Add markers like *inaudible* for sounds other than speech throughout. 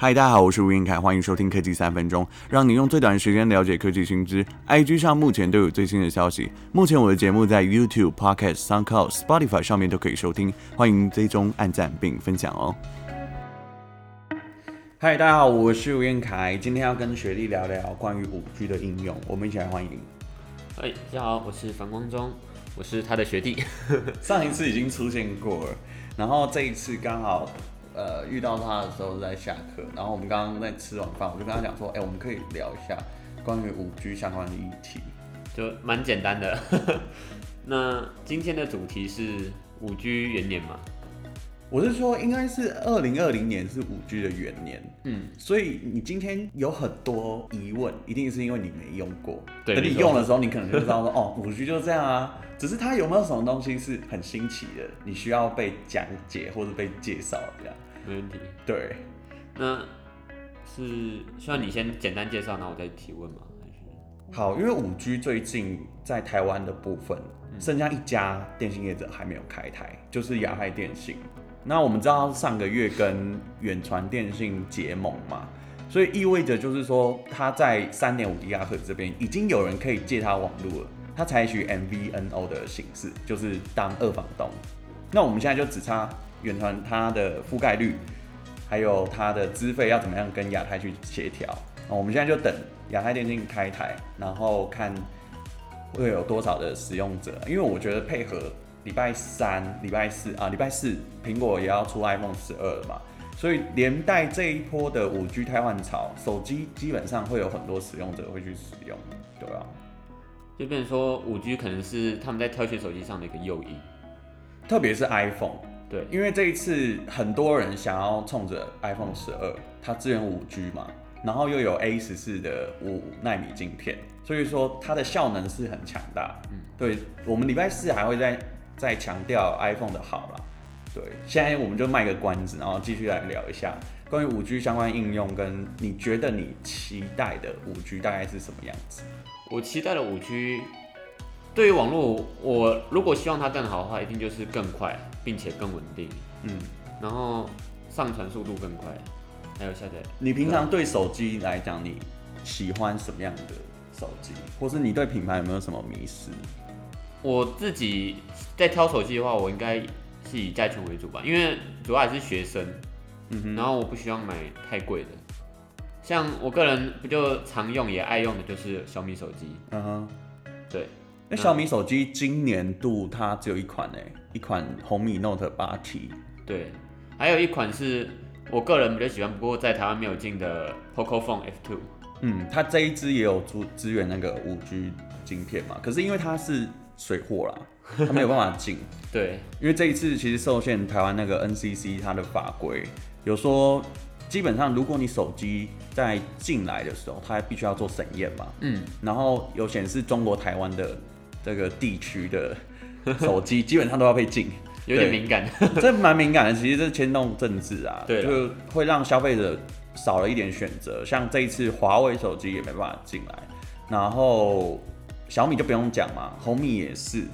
嗨，大家好，我是吴晏恺，欢迎收听科技三分钟，让你用最短的时间了解科技新知。IG 上目前都有最新的消息。目前我的节目在 YouTube、Podcast、SoundCloud、Spotify 上面都可以收听，欢迎追踪、按赞并分享哦。嗨，大家好，我是吴彦凯，今天要跟学弟聊聊关于五 G 的应用，我们一起来欢迎。嗨，大家好，我是樊光中，我是他的学弟。*laughs* 上一次已经出现过了，然后这一次刚好。呃，遇到他的时候在下课，然后我们刚刚在吃完饭，我就跟他讲说，哎、欸，我们可以聊一下关于五 G 相关的议题，就蛮简单的。*laughs* 那今天的主题是五 G 元年嘛？我是说，应该是二零二零年是五 G 的元年，嗯，所以你今天有很多疑问，一定是因为你没用过。对，等你用的时候，你可能就知道说，*laughs* 哦，五 G 就这样啊。只是它有没有什么东西是很新奇的，你需要被讲解或者被介绍这样？没问题。对，那是需要你先简单介绍，然后我再提问吗？还是？好，因为五 G 最近在台湾的部分，剩下一家电信业者还没有开台，就是亚太电信。那我们知道上个月跟远传电信结盟嘛，所以意味着就是说，它在三点五 GHz 这边已经有人可以借它网络了。它采取 MVNO 的形式，就是当二房东。那我们现在就只差远传它的覆盖率，还有它的资费要怎么样跟亚太去协调。那我们现在就等亚太电信开台，然后看会有多少的使用者。因为我觉得配合礼拜三、礼拜四啊，礼拜四苹果也要出 iPhone 十二了嘛，所以连带这一波的五 G 汰换潮，手机基本上会有很多使用者会去使用，对吧？就变成说，五 G 可能是他们在挑选手机上的一个诱因，特别是 iPhone。对，因为这一次很多人想要冲着 iPhone 十二，它支援五 G 嘛，然后又有 A 十四的五纳米晶片，所以说它的效能是很强大。嗯，对，我们礼拜四还会再再强调 iPhone 的好啦。对，现在我们就卖个关子，然后继续来聊一下关于五 G 相关应用，跟你觉得你期待的五 G 大概是什么样子？我期待的五 G，对于网络，我如果希望它更好的话，一定就是更快，并且更稳定。嗯，然后上传速度更快，还有下载。你平常对手机来讲，你喜欢什么样的手机，或是你对品牌有没有什么迷思？我自己在挑手机的话，我应该是以价钱为主吧，因为主要还是学生。嗯哼，然后我不希望买太贵的。像我个人不就常用也爱用的就是小米手机，嗯哼，对。那小米手机今年度它只有一款哎，一款红米 Note 八 T 对，还有一款是我个人比较喜欢，不过在台湾没有进的 Pocophone F2，嗯，它这一支也有支支援那个五 G 晶片嘛，可是因为它是水货啦，*laughs* 它没有办法进，对，因为这一次其实受限台湾那个 NCC 它的法规有说。基本上，如果你手机在进来的时候，它还必须要做审验嘛，嗯，然后有显示中国台湾的这个地区的手机，基本上都要被禁，*laughs* 有点敏感，*laughs* 这蛮敏感的。其实这牵动政治啊，对，就会让消费者少了一点选择。像这一次华为手机也没办法进来，然后小米就不用讲嘛，红米也是，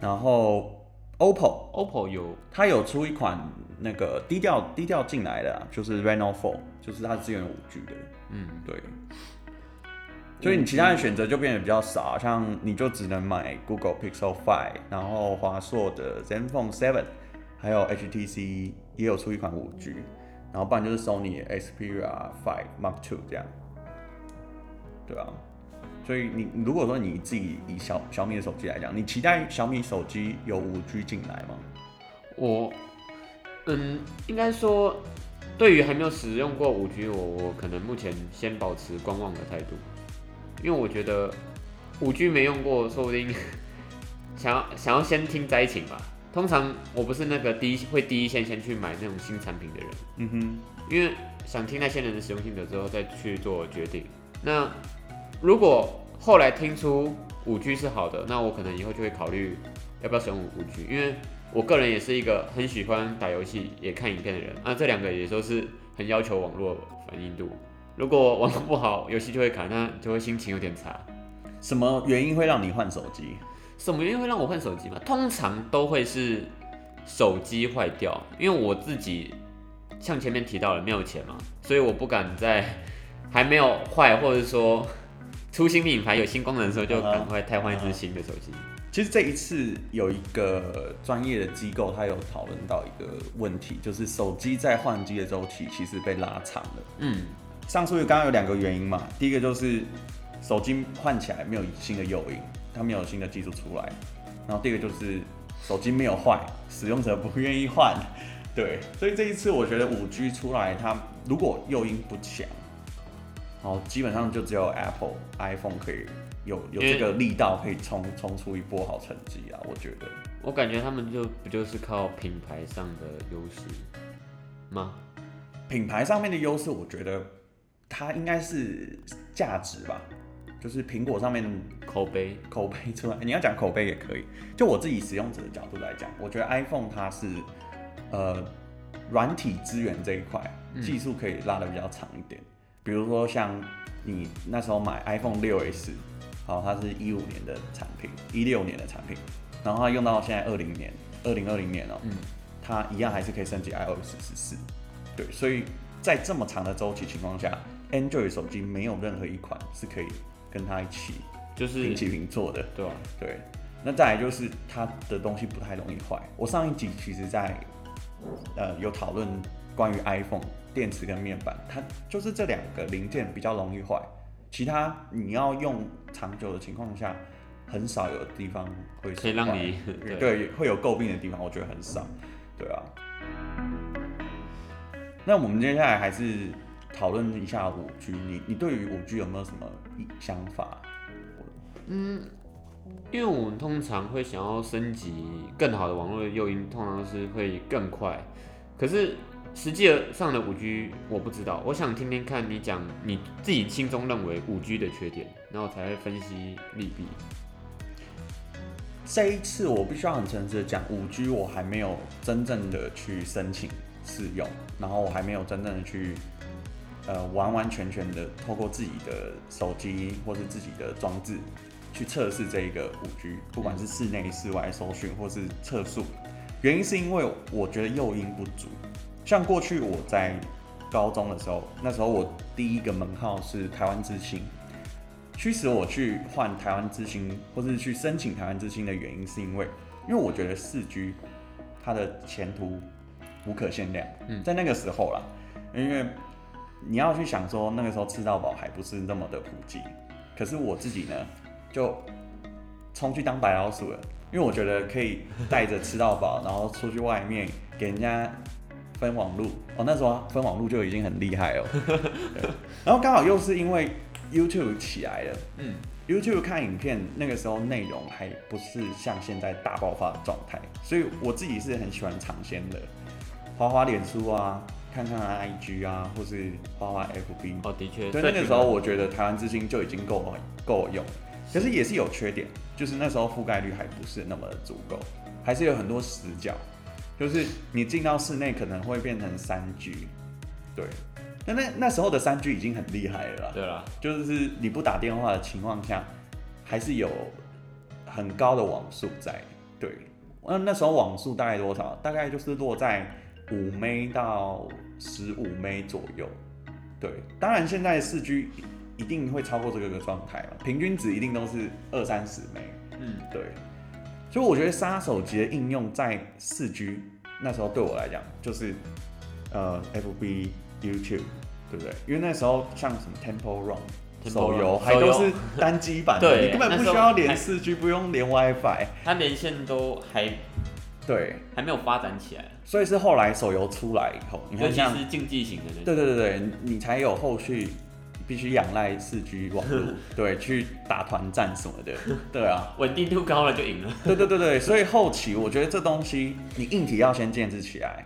然后。OPPO，OPPO 有，它有出一款那个低调低调进来的，就是 Reno 4，就是它支援五 G 的。嗯，对。所以你其他的选择就变得比较少，像你就只能买 Google Pixel 5，然后华硕的 ZenFone 7，还有 HTC 也有出一款五 G，然后不然就是 Sony Xperia 5 Mark II 这样。对啊。所以你如果说你自己以小小米的手机来讲，你期待小米手机有五 G 进来吗？我，嗯，应该说，对于还没有使用过五 G，我我可能目前先保持观望的态度，因为我觉得五 G 没用过，说不定 *laughs* 想要想要先听灾情吧。通常我不是那个第一会第一线先去买那种新产品的人，嗯哼，因为想听那些人的使用心得之后再去做决定。那如果后来听出五 G 是好的，那我可能以后就会考虑要不要使用五 G，因为我个人也是一个很喜欢打游戏也看影片的人，那这两个也都是很要求网络反应度。如果网络不好，游戏就会卡，那就会心情有点差。什么原因会让你换手机？什么原因会让我换手机嘛？通常都会是手机坏掉，因为我自己像前面提到了没有钱嘛，所以我不敢在还没有坏，或者说出新品牌有新功能的时候，*laughs* 就赶快太换一支新的手机。其实这一次有一个专业的机构，他有讨论到一个问题，就是手机在换机的周期其实被拉长了。嗯，上述刚刚有两个原因嘛，第一个就是手机换起来没有新的诱因，它没有新的技术出来，然后第二个就是手机没有坏，使用者不愿意换。对，所以这一次我觉得五 G 出来，它如果诱因不强，好，基本上就只有 Apple iPhone 可以。有有这个力道可以冲冲出一波好成绩啊！我觉得，我感觉他们就不就是靠品牌上的优势吗？品牌上面的优势，我觉得它应该是价值吧，就是苹果上面口碑口碑出来，你要讲口碑也可以。就我自己使用者的角度来讲，我觉得 iPhone 它是呃软体资源这一块技术可以拉的比较长一点，比如说像你那时候买 iPhone 6s。好，它是一五年的产品，一六年的产品，然后它用到现在二零年，二零二零年哦、喔，嗯，它一样还是可以升级 iOS 十四，对，所以在这么长的周期情况下，Android 手机没有任何一款是可以跟它一起就是平起平坐的，对吧？对，那再来就是它的东西不太容易坏。我上一集其实在呃有讨论关于 iPhone 电池跟面板，它就是这两个零件比较容易坏。其他你要用长久的情况下，很少有地方会可以让你对，对会有诟病的地方，我觉得很少，对啊。那我们接下来还是讨论一下五 G，你你对于五 G 有没有什么想法？嗯，因为我们通常会想要升级更好的网络的诱因，通常是会更快，可是。实际上的五 G 我不知道，我想听听看你讲你自己心中认为五 G 的缺点，然后才会分析利弊。这一次我必须要很诚实的讲，五 G 我还没有真正的去申请试用，然后我还没有真正的去呃完完全全的透过自己的手机或是自己的装置去测试这一个五 G，不管是室内、室外搜寻或是测速，原因是因为我觉得诱因不足。像过去我在高中的时候，那时候我第一个门号是台湾之星，驱使我去换台湾之星，或是去申请台湾之星的原因，是因为因为我觉得四 G 它的前途无可限量。嗯，在那个时候啦，因为你要去想说那个时候吃到饱还不是那么的普及，可是我自己呢就冲去当白老鼠了，因为我觉得可以带着吃到饱，*laughs* 然后出去外面给人家。分网路哦，那时候分网路就已经很厉害了。然后刚好又是因为 YouTube 起来了，嗯，YouTube 看影片那个时候内容还不是像现在大爆发的状态，所以我自己是很喜欢尝鲜的，花花脸书啊，看看 IG 啊，或是花花 FB。哦，的确，所以那个时候我觉得台湾之星就已经够够用，可是也是有缺点，就是那时候覆盖率还不是那么的足够，还是有很多死角。就是你进到室内可能会变成三 G，对，那那那时候的三 G 已经很厉害了啦。对啦，就是你不打电话的情况下，还是有很高的网速在。对，那那时候网速大概多少？大概就是落在五 M 到十五 M 左右。对，当然现在四 G 一定会超过这个个状态了，平均值一定都是二三十 M。嗯，对。所以我觉得杀手级的应用在四 G 那时候对我来讲就是呃 FB YouTube 对不对？因为那时候像什么 Temple Run 手游还都是单机版的，*laughs* 你根本不需要连四 G，不用连 WiFi，它连线都还对，还没有发展起来。所以是后来手游出来以后，你看像是竞技型的对对对对，你才有后续。必须仰赖四 G 网络，*laughs* 对，去打团战什么的，*laughs* 对啊，稳定度高了就赢了。对对对对，所以后期我觉得这东西你硬体要先建制起来，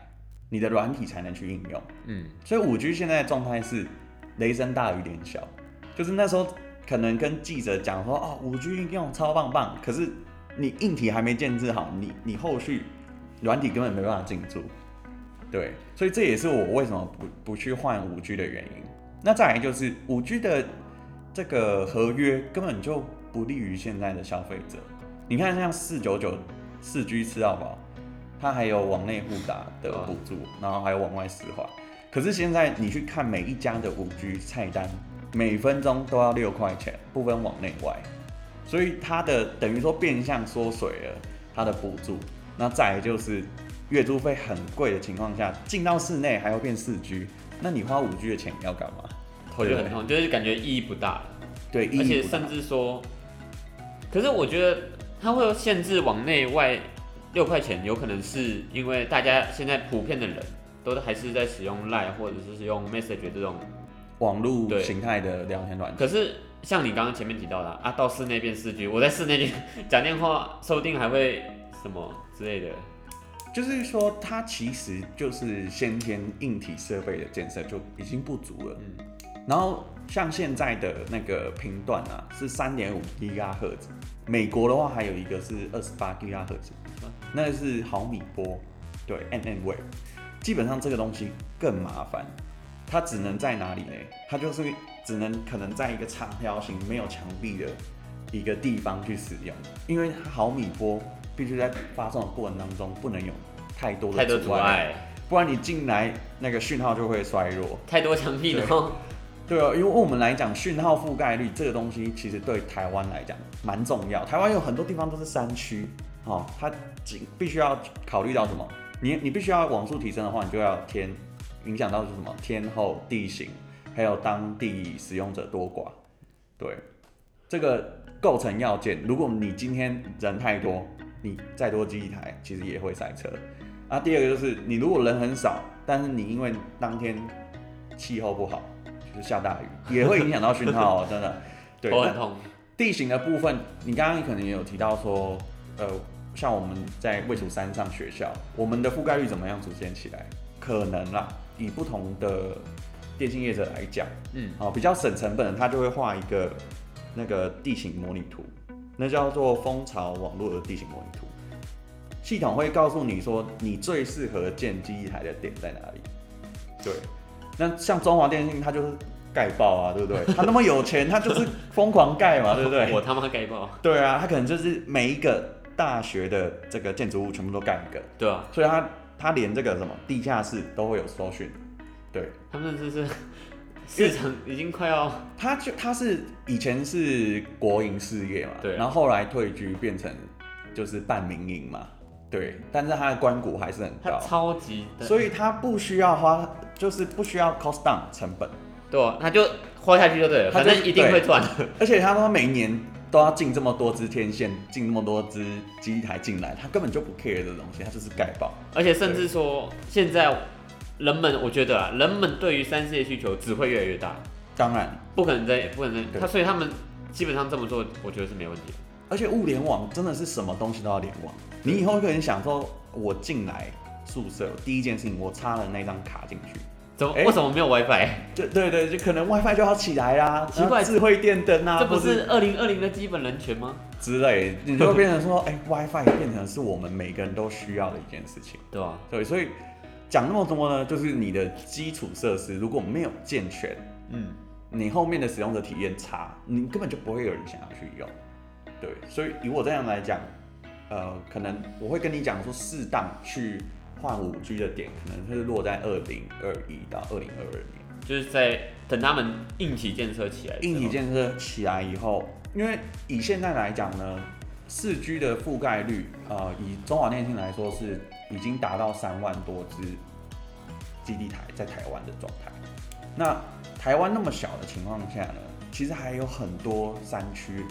你的软体才能去应用。嗯，所以五 G 现在的状态是雷声大雨点小，就是那时候可能跟记者讲说哦，五 G 应用超棒棒，可是你硬体还没建置好，你你后续软体根本没办法进驻。对，所以这也是我为什么不不去换五 G 的原因。那再来就是五 G 的这个合约根本就不利于现在的消费者。你看像四九九四 G 吃到饱，它还有往内互打的补助，然后还有往外私滑。可是现在你去看每一家的五 G 菜单，每分钟都要六块钱，不分往内外，所以它的等于说变相缩水了它的补助。那再来就是月租费很贵的情况下，进到室内还要变四 G，那你花五 G 的钱要干嘛？头就很痛，就是感觉意义不大了。对，而且甚至说，可是我觉得它会限制往内外六块钱，有可能是因为大家现在普遍的人都还是在使用 Line 或者是使用 Message 这种网络形态的聊天软件。可是像你刚刚前面提到的啊，到室内变四 G，我在室内就讲电话，说不定还会什么之类的。就是说，它其实就是先天硬体设备的建设就已经不足了。嗯。然后像现在的那个频段啊，是三点五吉赫兹，美国的话还有一个是二十八吉赫兹，那个是毫米波，对，mm wave。基本上这个东西更麻烦，它只能在哪里呢？它就是只能可能在一个长条形没有墙壁的一个地方去使用，因为毫米波必须在发送的过程当中不能有太多的阻碍，不然你进来那个讯号就会衰弱。太多墙壁的话。对哦，因为我们来讲讯号覆盖率这个东西，其实对台湾来讲蛮重要。台湾有很多地方都是山区，哦，它仅必须要考虑到什么？你你必须要网速提升的话，你就要天影响到是什么？天候、地形，还有当地使用者多寡。对，这个构成要件。如果你今天人太多，你再多机一台，其实也会塞车。啊，第二个就是你如果人很少，但是你因为当天气候不好。就是下大雨也会影响到讯号，哦真的。对，头很痛。地形的部分，你刚刚可能也有提到说，呃，像我们在卫蜀山上学校，我们的覆盖率怎么样组建起来？可能啦，以不同的电信业者来讲，嗯，好，比较省成本，他就会画一个那个地形模拟图，那叫做蜂巢网络的地形模拟图。系统会告诉你说，你最适合建基地台的点在哪里？对。那像中华电信，它就是盖爆啊，对不对？*laughs* 它那么有钱，它就是疯狂盖嘛，*laughs* 对不对？我他妈盖爆！对啊，它可能就是每一个大学的这个建筑物全部都盖一个，对啊。所以它它连这个什么地下室都会有收讯，对。他们这是市场已经快要，他就他是以前是国营事业嘛，对。然后后来退居变成就是半民营嘛。对，但是他的官股还是很高，超级，所以他不需要花，就是不需要 cost down 成本，对啊，它就花下去就对了，反正一定会赚。而且他说每年都要进这么多支天线，进那么多支基地台进来，他根本就不 care 这东西，他就是盖爆。而且甚至说，现在人们，我觉得啊，人们对于三 C 的需求只会越来越大。当然，不可能再不可能再他，所以他们基本上这么做，我觉得是没问题。而且物联网真的是什么东西都要联网。你以后可能想说，我进来宿舍第一件事情，我插了那张卡进去，怎么？为什么没有 WiFi？对对对，就可能 WiFi 就要起来啦。奇怪，智慧电灯啊，这不是二零二零的基本人权吗？之类，你就会变成说，哎，WiFi 变成是我们每个人都需要的一件事情，对吧？对，所以讲那么多呢，就是你的基础设施如果没有健全，嗯，你后面的使用者体验差，你根本就不会有人想要去用。对，所以以我这样来讲，呃，可能我会跟你讲说，适当去换五 G 的点，可能是落在二零二一到二零二二年，就是在等他们硬体建设起来。硬体建设起来以后，因为以现在来讲呢，四 G 的覆盖率，呃，以中华电信来说是已经达到三万多支基地台在台湾的状态。那台湾那么小的情况下呢，其实还有很多山区。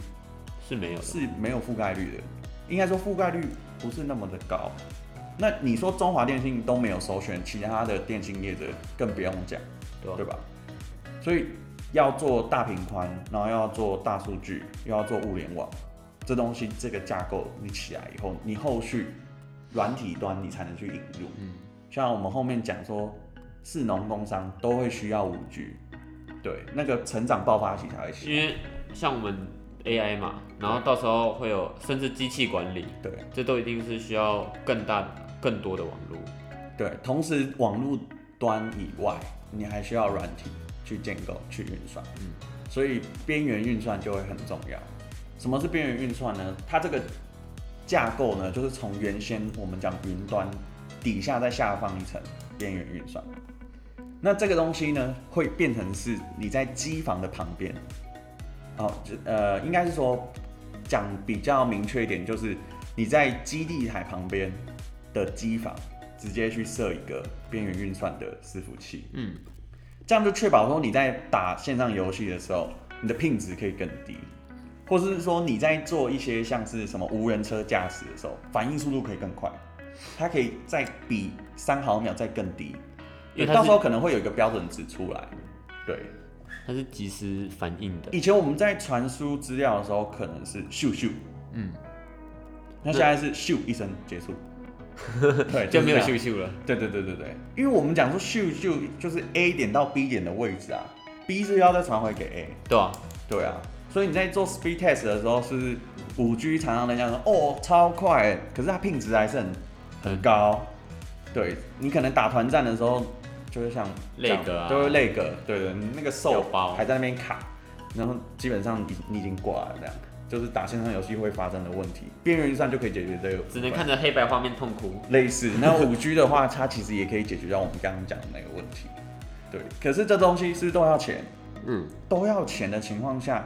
是没有，是没有覆盖率的，应该说覆盖率不是那么的高。那你说中华电信都没有首选，其他的电信业者更不用讲，对吧？所以要做大频宽，然后要做大数据，又要做物联网，这东西这个架构你起来以后，你后续软体端你才能去引入。嗯，像我们后面讲说，士农工商都会需要五 G，对，那个成长爆发期才会起。因为像我们。AI 嘛，然后到时候会有甚至机器管理，对，这都一定是需要更大、更多的网络。对，同时网络端以外，你还需要软体去建构、去运算。嗯，所以边缘运算就会很重要。什么是边缘运算呢？它这个架构呢，就是从原先我们讲云端底下再下放一层边缘运算。那这个东西呢，会变成是你在机房的旁边，哦，就呃，应该是说讲比较明确一点，就是你在基地台旁边的机房直接去设一个边缘运算的伺服器，嗯，这样就确保说你在打线上游戏的时候，你的 ping 值可以更低，或是说你在做一些像是什么无人车驾驶的时候，反应速度可以更快，它可以再比三毫秒再更低。因为到时候可能会有一个标准值出来，对，它是即时反应的。以前我们在传输资料的时候，可能是咻咻，嗯，那现在是咻一声结束，*laughs* 对，就没有咻咻了。对对对对对，因为我们讲说咻咻就是 A 点到 B 点的位置啊，B 是要再传回给 A，对啊，对啊，所以你在做 speed test 的时候，是五 G 常常人家说哦超快，可是它 ping 值还是很很高，对你可能打团战的时候。就是像那个啊，都是那个，对对，你那个手还在那边卡，然后基本上你你已经挂了，这样就是打线上游戏会发生的问题。边缘运算就可以解决这个，只能看着黑白画面痛哭。类似，那五 G 的话，它其实也可以解决掉我们刚刚讲的那个问题。对，可是这东西是不是都要钱？嗯，都要钱的情况下，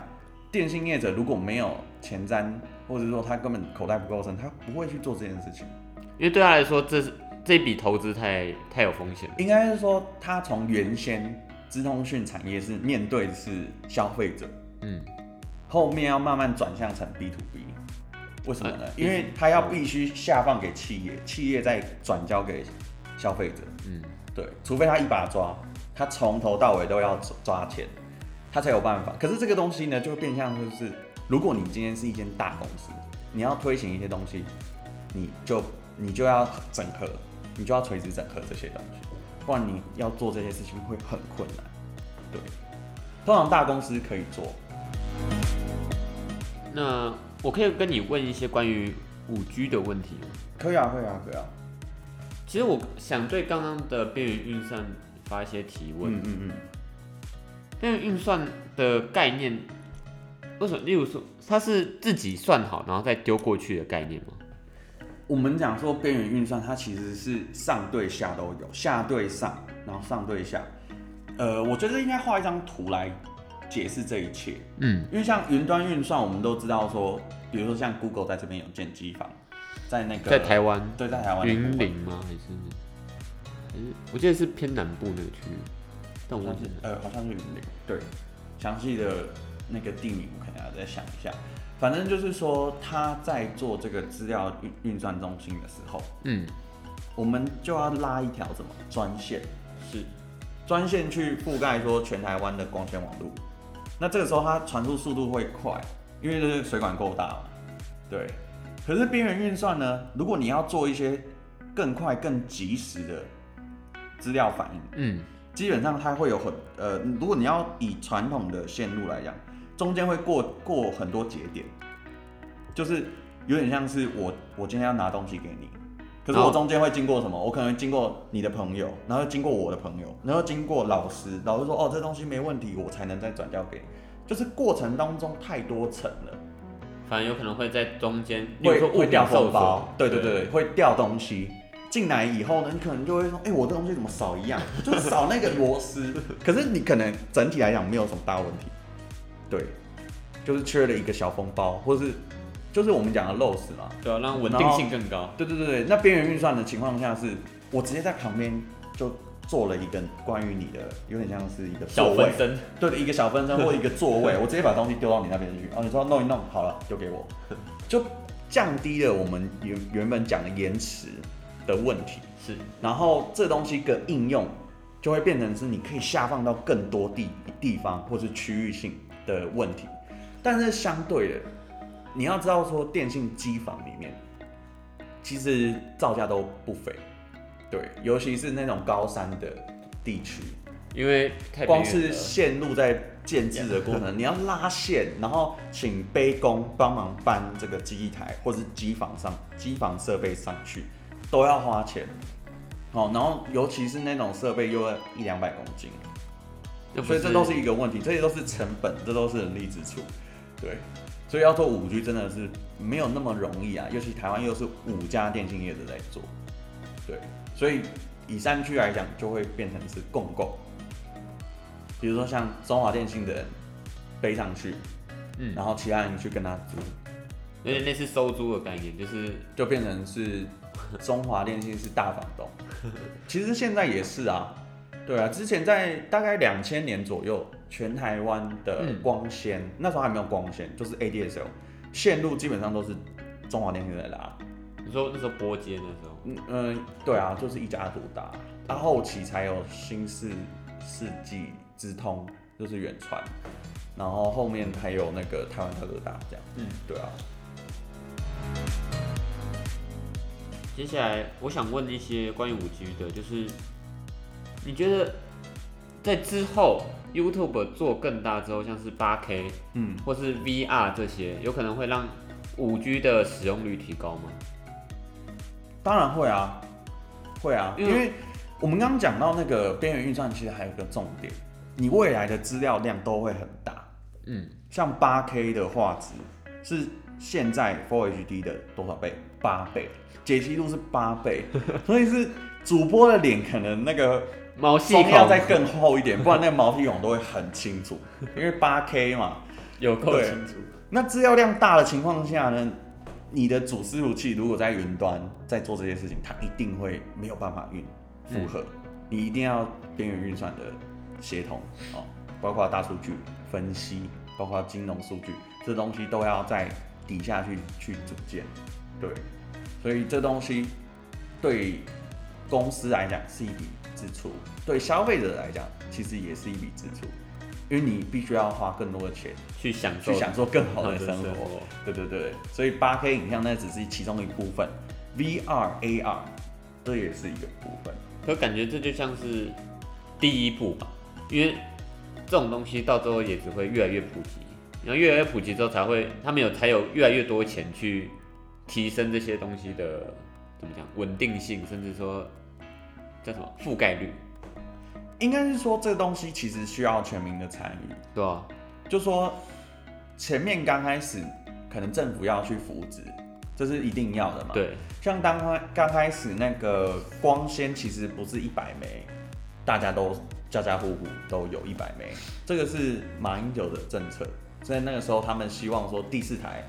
电信业者如果没有前瞻，或者说他根本口袋不够深，他不会去做这件事情，因为对他来说这是。这笔投资太太有风险，应该是说，他从原先资通讯产业是面对是消费者，嗯，后面要慢慢转向成 B to B，为什么呢？因为他要必须下放给企业，企业再转交给消费者，嗯，对，除非他一把抓，他从头到尾都要抓钱，他才有办法。可是这个东西呢，就会变相就是，如果你今天是一间大公司，你要推行一些东西，你就你就要整合。你就要垂直整合这些东西，不然你要做这些事情会很困难。对，通常大公司可以做。那我可以跟你问一些关于五 G 的问题吗？可以啊，可以啊，可以啊。其实我想对刚刚的边缘运算发一些提问。嗯嗯嗯。边缘运算的概念，为什么？例如说，它是自己算好然后再丢过去的概念吗？我们讲说边缘运算，它其实是上对下都有，下对上，然后上对下。呃，我觉得应该画一张图来解释这一切。嗯，因为像云端运算，我们都知道说，比如说像 Google 在这边有建机房，在那个在台湾，对，在台湾云林吗？还是还是我记得是偏南部那个区域，但我忘记，呃，好像是云林。对，详细的那个地名我可能要再想一下。反正就是说，他在做这个资料运运算中心的时候，嗯，我们就要拉一条什么专线，是专线去覆盖说全台湾的光纤网络。那这个时候它传输速度会快，因为这是水管够大嘛，对。可是边缘运算呢，如果你要做一些更快、更及时的资料反应，嗯，基本上它会有很呃，如果你要以传统的线路来讲。中间会过过很多节点，就是有点像是我我今天要拿东西给你，可是我中间会经过什么？我可能会经过你的朋友，然后经过我的朋友，然后经过老师，老师说哦，这东西没问题，我才能再转交给你。就是过程当中太多层了，反正有可能会在中间会会掉封包，对对对，对会掉东西进来以后呢，你可能就会说，哎、欸，我的东西怎么少一样？*laughs* 就少那个螺丝，可是你可能整体来讲没有什么大问题。对，就是缺了一个小封包，或是就是我们讲的 los 嘛，对啊，让稳定性更高。对对对。对，那边缘运算的情况下是，我直接在旁边就做了一个关于你的，有点像是一个小分身，对的，一个小分身或一个座位，*laughs* 我直接把东西丢到你那边去，哦，你说弄一弄好了，丢给我，就降低了我们原原本讲的延迟的问题。是，然后这东西的应用就会变成是你可以下放到更多地地方或是区域性。的问题，但是相对的，你要知道说电信机房里面，其实造价都不菲，对，尤其是那种高山的地区，因为光是线路在建置的过程，*laughs* 你要拉线，然后请杯工帮忙搬这个机台或者是机房上机房设备上去，都要花钱，哦，然后尤其是那种设备又要一两百公斤。所以这都是一个问题，这些都是成本，这都是人力支出，对，所以要做五 G 真的是没有那么容易啊，尤其台湾又是五家电信业者在做，对，所以以山区来讲就会变成是共购，比如说像中华电信的人背上去，嗯，然后其他人去跟他租，有点类似收租的概念，就是就变成是 *laughs* 中华电信是大房东。*laughs* 其实现在也是啊，对啊，之前在大概两千年左右，全台湾的光纤、嗯、那时候还没有光纤，就是 ADSL 线路基本上都是中华电信在拉。你说那时候拨接那时候？嗯嗯，对啊，就是一家独大，到后期才有新世世纪资通，就是远传，然后后面还有那个台湾特哥大这样。嗯，对啊。接下来我想问一些关于五 G 的，就是你觉得在之后 YouTube 做更大之后，像是八 K，嗯，或是 VR 这些，有可能会让五 G 的使用率提高吗？当然会啊，会啊，因为我们刚刚讲到那个边缘运算，其实还有一个重点，你未来的资料量都会很大。嗯，像八 K 的画质是现在 Full HD 的多少倍？八倍，解析度是八倍，所以是主播的脸可能那个毛细孔要再更厚一点，不然那个毛细孔都会很清楚，因为八 K 嘛，*laughs* 有够清楚。那资料量大的情况下呢？你的主伺服器如果在云端在做这些事情，它一定会没有办法运负荷。你一定要边缘运算的协同哦，包括大数据分析，包括金融数据，这东西都要在底下去去组建。对，所以这东西对公司来讲是一笔支出，对消费者来讲其实也是一笔支出。因为你必须要花更多的钱去享受，去享受更好的生活。对对对，所以八 K 影像那只是其中一部分，VR、AR 这也是一个部分。可感觉这就像是第一步吧，因为这种东西到最后也只会越来越普及，然后越来越普及之后才会，他们有才有越来越多钱去提升这些东西的怎么讲稳定性，甚至说叫什么覆盖率。应该是说，这个东西其实需要全民的参与，对啊，就说前面刚开始可能政府要去扶植，这是一定要的嘛。对，像当开刚开始那个光纤其实不是一百枚，大家都家家户户都有一百枚，这个是马英九的政策，所以那个时候他们希望说第四台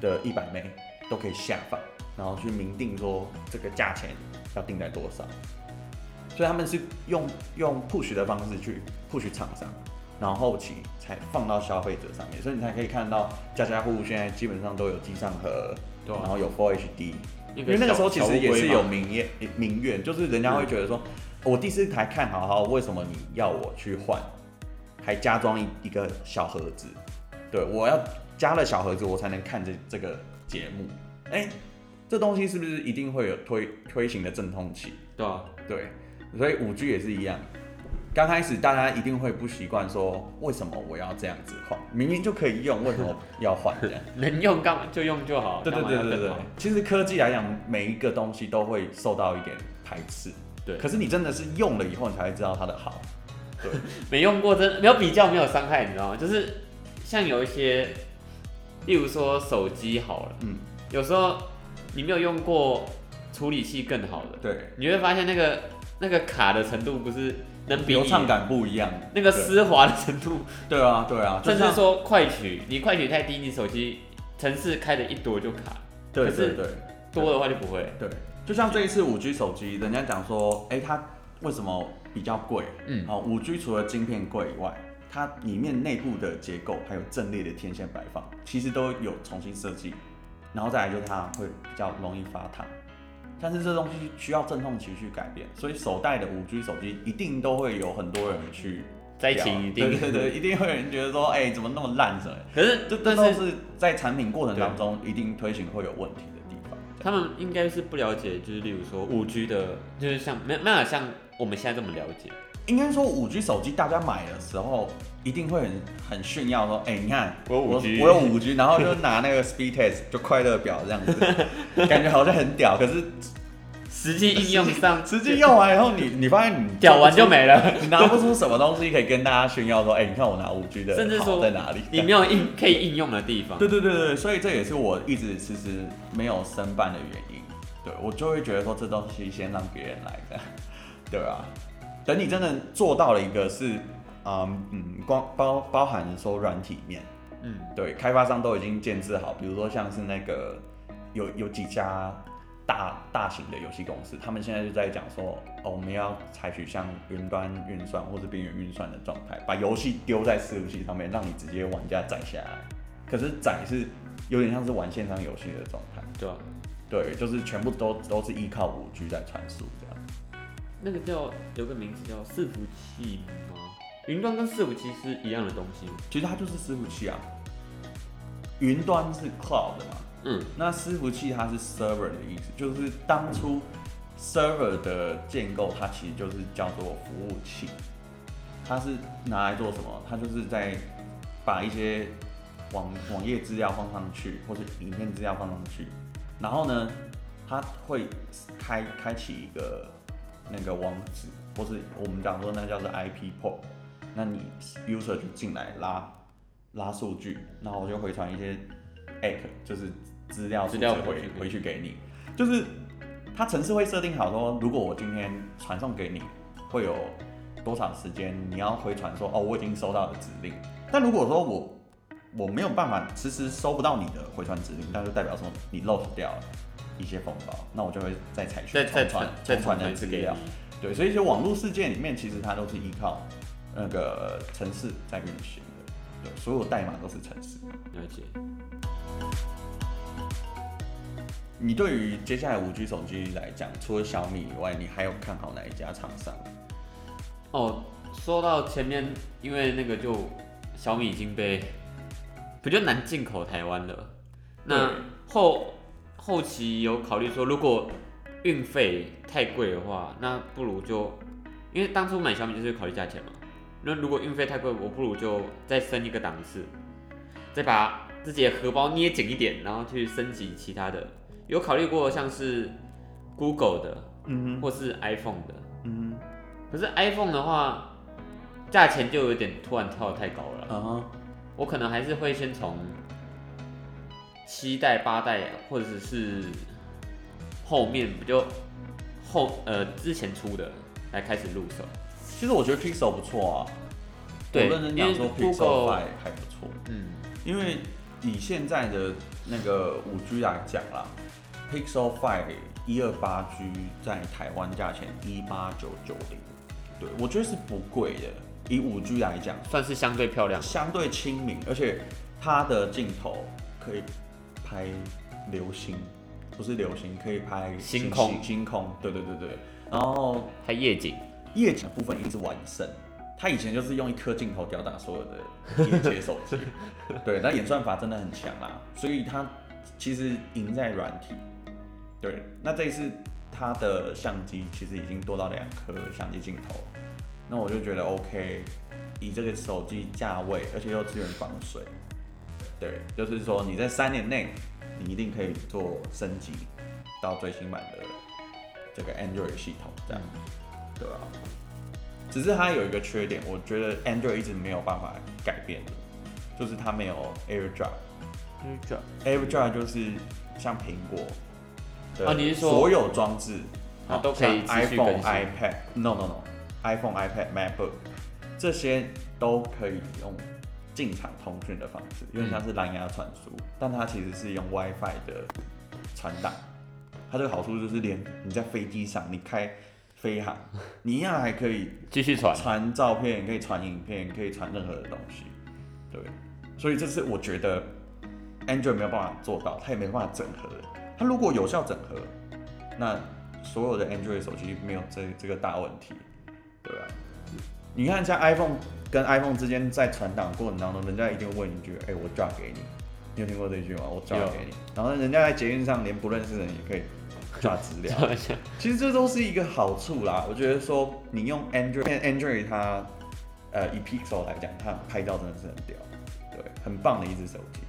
的一百枚都可以下放，然后去明定说这个价钱要定在多少。所以他们是用用 push 的方式去 push 厂商，然后后期才放到消费者上面，所以你才可以看到家家户户现在基本上都有机上盒，对，然后有 Full HD，因为那个时候其实也是有民怨，民怨就是人家会觉得说，我第四台看好好，为什么你要我去换，还加装一一个小盒子，对，我要加了小盒子我才能看这这个节目，哎、欸，这东西是不是一定会有推推行的阵痛期？对啊，对。所以五 G 也是一样，刚开始大家一定会不习惯，说为什么我要这样子换？明明就可以用，为什么要换？这样 *laughs* 能用干嘛就用就好。对对对对对。其实科技来讲，每一个东西都会受到一点排斥。对。可是你真的是用了以后，你才会知道它的好。对。*laughs* 没用过真没有比较没有伤害，你知道吗？就是像有一些，例如说手机好了，嗯，有时候你没有用过处理器更好的，对，你会发现那个。那个卡的程度不是能比流畅感不一样，那个丝滑的程度，对啊对啊，*laughs* 甚至说快取，你快取太低，你手机程式开的一多就卡，对对对，多的话就不会。对，就像这一次五 G 手机，人家讲说，哎，它为什么比较贵？嗯，好，五 G 除了晶片贵以外，它里面内部的结构还有阵列的天线摆放，其实都有重新设计，然后再来就是它会比较容易发烫。但是这东西需要阵痛期去改变，所以首代的五 G 手机一定都会有很多人去灾情，一定对对对，一定会有人觉得说，哎、欸，怎么那么烂？什么？可是这这都是在产品过程当中一定推行会有问题的地方。他们应该是不了解，就是例如说五 G 的，就是像没没有像我们现在这么了解。应该说五 G 手机大家买的时候一定会很很炫耀，说，哎、欸，你看我有五 G，我有五 G，*laughs* 然后就拿那个 speed test 就快乐表这样子，*laughs* 感觉好像很屌。可是实际应用上，实际用完以后你，你你发现你 *laughs* 屌完就没了，你拿不出什么东西可以跟大家炫耀，说，哎、欸，你看我拿五 G 的，甚至说在哪里？你没有应可以应用的地方。对对对对，所以这也是我一直其实没有申办的原因。对我就会觉得说，这东西先让别人来的，对啊。等你真的做到了一个是，嗯嗯，光包包含说软体面，嗯，对，开发商都已经建置好，比如说像是那个有有几家大大型的游戏公司，他们现在就在讲说，哦，我们要采取像云端运算或者边缘运算的状态，把游戏丢在伺服器上面，让你直接玩家载下来。可是载是有点像是玩线上游戏的状态，对啊，对，就是全部都都是依靠五 G 在传输。那个叫有个名字叫伺服器吗？云端跟伺服器是一样的东西？其实它就是伺服器啊。云端是 cloud 嘛，嗯，那伺服器它是 server 的意思，就是当初 server 的建构，它其实就是叫做服务器，它是拿来做什么？它就是在把一些网网页资料放上去，或者影片资料放上去，然后呢，它会开开启一个。那个网址，或是我们讲说那叫做 IP port，那你 user 就进来拉拉数据，然后我就回传一些 app，就是资料资料回回去给你，就是它程式会设定好说，如果我今天传送给你，会有多长时间你要回传说哦，我已经收到了指令，但如果说我我没有办法迟迟收不到你的回传指令，那就代表说你 lost 掉了。一些风暴，那我就会再采取再传再传的资料，对，所以说网络事件里面其实它都是依靠那个城市在运行的，对，所有代码都是程式。了解。你对于接下来五 G 手机来讲，除了小米以外，你还有看好哪一家厂商？哦，说到前面，因为那个就小米已经被比较难进口台湾了，那后。后期有考虑说，如果运费太贵的话，那不如就，因为当初买小米就是考虑价钱嘛。那如果运费太贵，我不如就再升一个档次，再把自己的荷包捏紧一点，然后去升级其他的。有考虑过像是 Google 的，嗯，或是 iPhone 的，嗯。可是 iPhone 的话，价钱就有点突然跳得太高了。嗯哼，我可能还是会先从。七代、八代，或者是后面不就后呃之前出的来开始入手。其实我觉得 Pixel 不错啊，对，有人讲说 Pixel 还还不错。嗯，因为以现在的那个五 G 来讲啦，Pixel Five 一二八 G 在台湾价钱一八九九零，对我觉得是不贵的。以五 G 来讲，算是相对漂亮，相对亲民，而且它的镜头可以。拍流星，不是流星，可以拍星星空，星空，对对对对。然后拍夜景，夜景的部分一直完胜。他以前就是用一颗镜头吊打所有的手机，*laughs* 对，那演算法真的很强啦，所以他其实赢在软体。对，那这一次他的相机其实已经多到两颗相机镜头，那我就觉得 OK，以这个手机价位，而且又支援防水。对，就是说你在三年内，你一定可以做升级到最新版的这个 Android 系统，这样，对吧？只是它有一个缺点，我觉得 Android 一直没有办法改变的，就是它没有 AirDrop。AirDrop，AirDrop 就是像苹果的所有装置，啊，都可以 iPhone、iPad，No No No，iPhone、iPad、MacBook 这些都可以用。进场通讯的方式，有点像是蓝牙传输，嗯，但它其实是用 WiFi 的传档。它这个好处就是，连你在飞机上，你开飞航，你一样还可以继续传传照片，可以传影片，可以传任何的东西。对，所以这是我觉得 Android 没有办法做到，它也没办法整合。它如果有效整合，那所有的 Android 手机没有这这个大问题，对吧？你看像 iPhone。跟 iPhone 之间在传档过程当中，人家一定会问一句：“哎、欸，我 drop 给你。”你有听过这句吗？我 drop 给你。然后人家在捷运上连不认识的人也可以 drop 资料。*laughs* 其实这都是一个好处啦。我觉得说你用 Android，Android 它呃以 Pixel 来讲，它拍照真的是很屌，对，很棒的一只手机。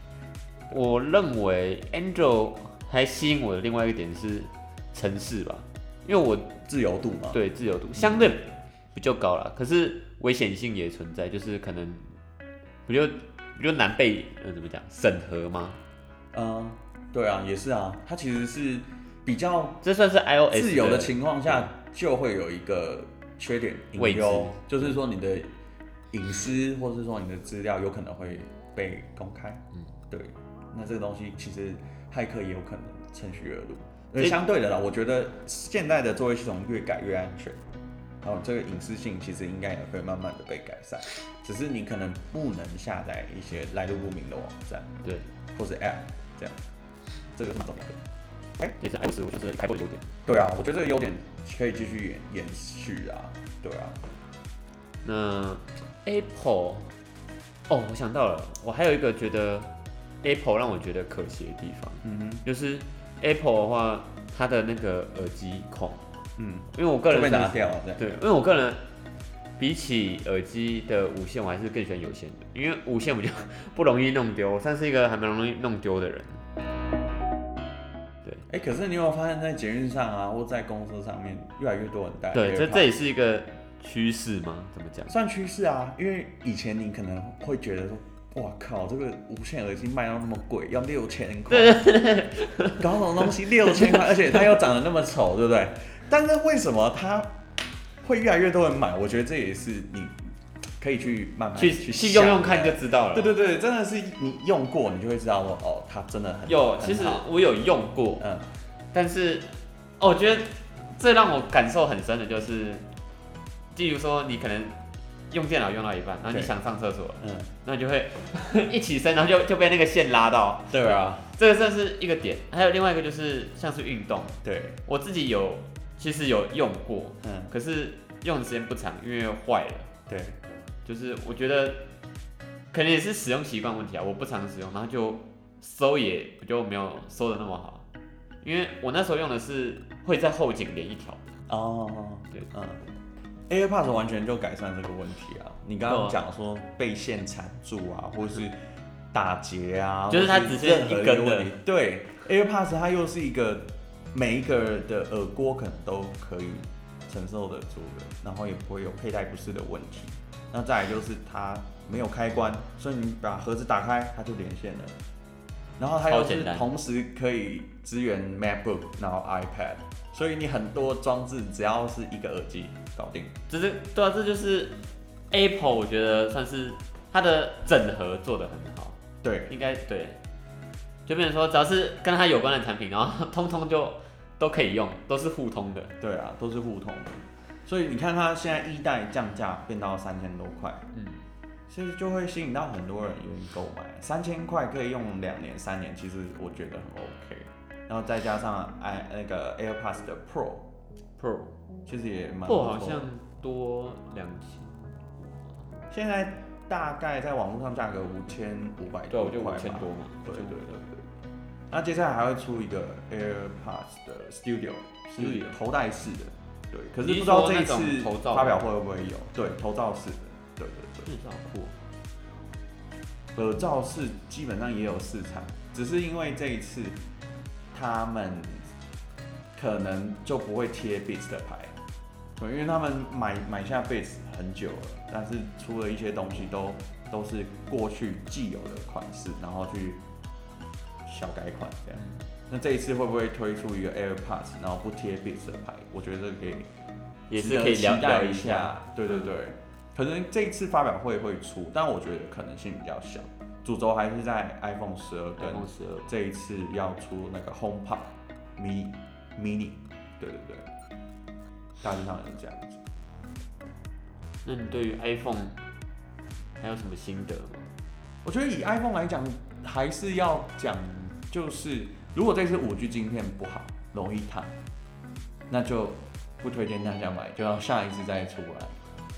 我认为 Android 还吸引我的另外一个点是城市吧，因为我自由度嘛，对，自由度相对比较高了。可是。危险性也存在，就是可能比较比较难被呃怎么讲审核吗？嗯，对啊，也是啊，它其实是比较这算是 iOS 自由的情况下，就会有一个缺点隐忧，就是说你的隐私，或是说你的资料有可能会被公开。嗯，对。那这个东西其实骇客也有可能趁虚而入。而相对的啦，我觉得现在的作业系统越改越安全，然后这个隐私性其实应该也会慢慢的被改善。只是你可能不能下载一些来路不明的网站，对，或是 App 这样，这个是蛮重要的。哎，也是 iOS 我觉得开播的优点。对啊，我觉得这个优点可以继续延延续啊。对啊。那 Apple，哦，我想到了，我还有一个觉得 Apple 让我觉得可惜的地方，嗯哼，就是 Apple 的话，它的那个耳机孔，嗯，因为我个人被拿掉了，对，因为我个人比起耳机的无线，我还是更喜欢有线的，因为无线比较不容易弄丢，我算是一个还蛮容易弄丢的人。对，哎、欸，可是你有没有发现，在捷运上啊，或在公车上面，越来越多人戴？对，这这也是一个趋势吗？怎么讲？算趋势啊，因为以前你可能会觉得说，哇靠，这个无线耳机卖到那么贵，要六千块，*laughs* 搞什么东西六千块，而且它又长得那么丑，对不对？但是为什么它会越来越多人买？我觉得这也是你。可以去慢慢去去用用看就知道了。对对对，真的是你用过，你就会知道说哦，它真的很有。其实我有用过，嗯，但是哦，我觉得最让我感受很深的就是，例如说你可能用电脑用到一半，然后你想上厕所，嗯，那你就会 *laughs* 一起身，然后就就被那个线拉到。对啊，这个算是一个点。还有另外一个就是像是运动，对我自己有其实有用过，嗯，可是用的时间不长，因为坏了。对。就是我觉得可能也是使用习惯问题啊，我不常使用，然后就收也就没有收的那么好，因为我那时候用的是会在后颈连一条哦，对，嗯，AirPods 完全就改善这个问题啊。你刚刚讲说被线缠住啊，或是打结啊，就是它只是一根的，对，AirPods 它又是一个每一个的耳蜗可能都可以承受得住的，然后也不会有佩戴不适的问题。那再来就是它没有开关，所以你把盒子打开，它就连线了。然后它又是同时可以支援 MacBook，然后 iPad，所以你很多装置只要是一个耳机搞定。这是对啊，这就是 Apple，我觉得算是它的整合做得很好。对，应该对。就变成说，只要是跟它有关的产品，然后通通就都可以用，都是互通的。对啊，都是互通的。所以你看，它现在一代降价变到三千多块，嗯，其实就会吸引到很多人愿意购买。三千块可以用两年、三年，其实我觉得很 OK。然后再加上 i 那个 AirPods 的 Pro，Pro 其实也蛮 Pro 好像多两千。现在大概在网络上价格五千五百多块，对，就五千多嘛。对对对对。那接下来还会出一个 AirPods 的 Studio，是头戴式的。对，可是不知道这一次发表会会不会有？对，头罩式的，对对对。耳罩酷。耳罩式基本上也有市场，只是因为这一次他们可能就不会贴 Beats 的牌，对，因为他们买买下 Beats 很久了，但是出了一些东西都都是过去既有的款式，然后去小改款这样。那这一次会不会推出一个 AirPods，然后不贴 Beats 的牌？我觉得这可以，也是可以了解一下。对对对，可能这一次发表会会出，但我觉得可能性比较小。主轴还是在 iPhone 十二跟这一次要出那个 HomePod Mini Mini。对对对，大致上是这样子。那你对于 iPhone 还有什么心得吗？我觉得以 iPhone 来讲，还是要讲就是。如果这次五 G 晶片不好，容易烫，那就不推荐大家买，就要下一次再出来。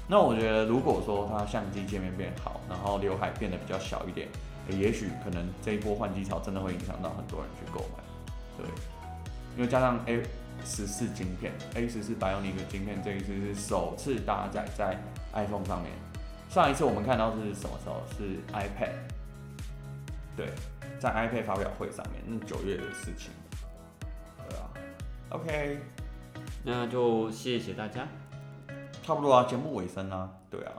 那我觉得，如果说它相机界面变好，然后刘海变得比较小一点，也许可能这一波换机潮真的会影响到很多人去购买。对，因为加上 A 十四晶片，A 十四 Bionic 晶片这一次是首次搭载在 iPhone 上面。上一次我们看到是什么时候？是 iPad。对。在 iPad 发表会上面，那九月的事情，对啊，OK，那就谢谢大家，差不多啊，节目尾声啊，对啊，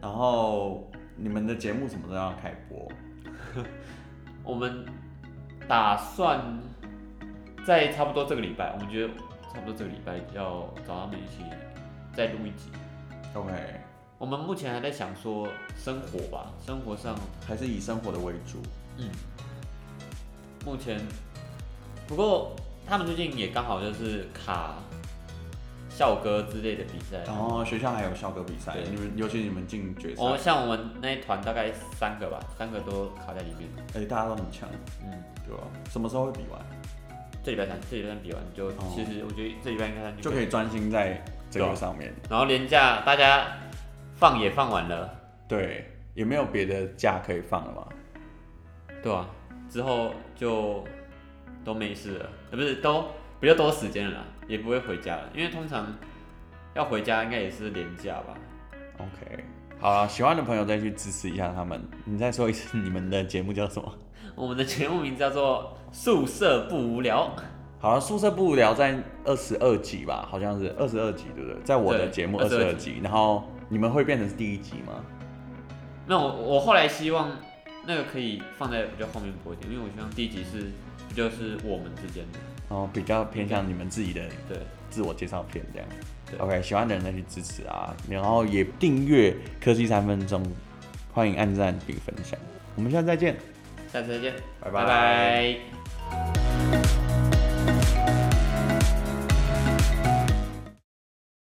然后你们的节目什么时候要开播？*laughs* 我们打算在差不多这个礼拜，我们觉得差不多这个礼拜要找他们一起再录一集，OK，我们目前还在想说生活吧，生活上还是以生活的为主。嗯，目前不过他们最近也刚好就是卡校歌之类的比赛，然后学校还有校歌比赛，你们尤其你们进决赛，哦，像我们那一团大概三个吧，三个都卡在里面，而且大家都很强，嗯，对吧？什么时候会比完？这礼拜三，这礼拜三比完就，其实我觉得这礼拜应该就可以专心在这个上面。然后连假大家放也放完了，对，也没有别的假可以放了嘛？对啊，之后就都没事了，不是都比较多时间了，也不会回家了，因为通常要回家应该也是连假吧。OK，好了，喜欢的朋友再去支持一下他们。你再说一次，你们的节目叫什么？*laughs* 我们的节目名字叫做《宿舍不无聊》。好了，《宿舍不无聊》在二十二集吧，好像是二十二集，对不对？在我的节目二十二集，然后你们会变成第一集吗？那我我后来希望那个可以放在比较后面播一点，因为我希望第一集是就是我们之间的，然后比较偏向你们自己的对自我介绍片这样。对，OK，喜欢的人再去支持啊，然后也订阅科技三分钟，欢迎按赞并分享，我们下次再见。下次再见，拜拜。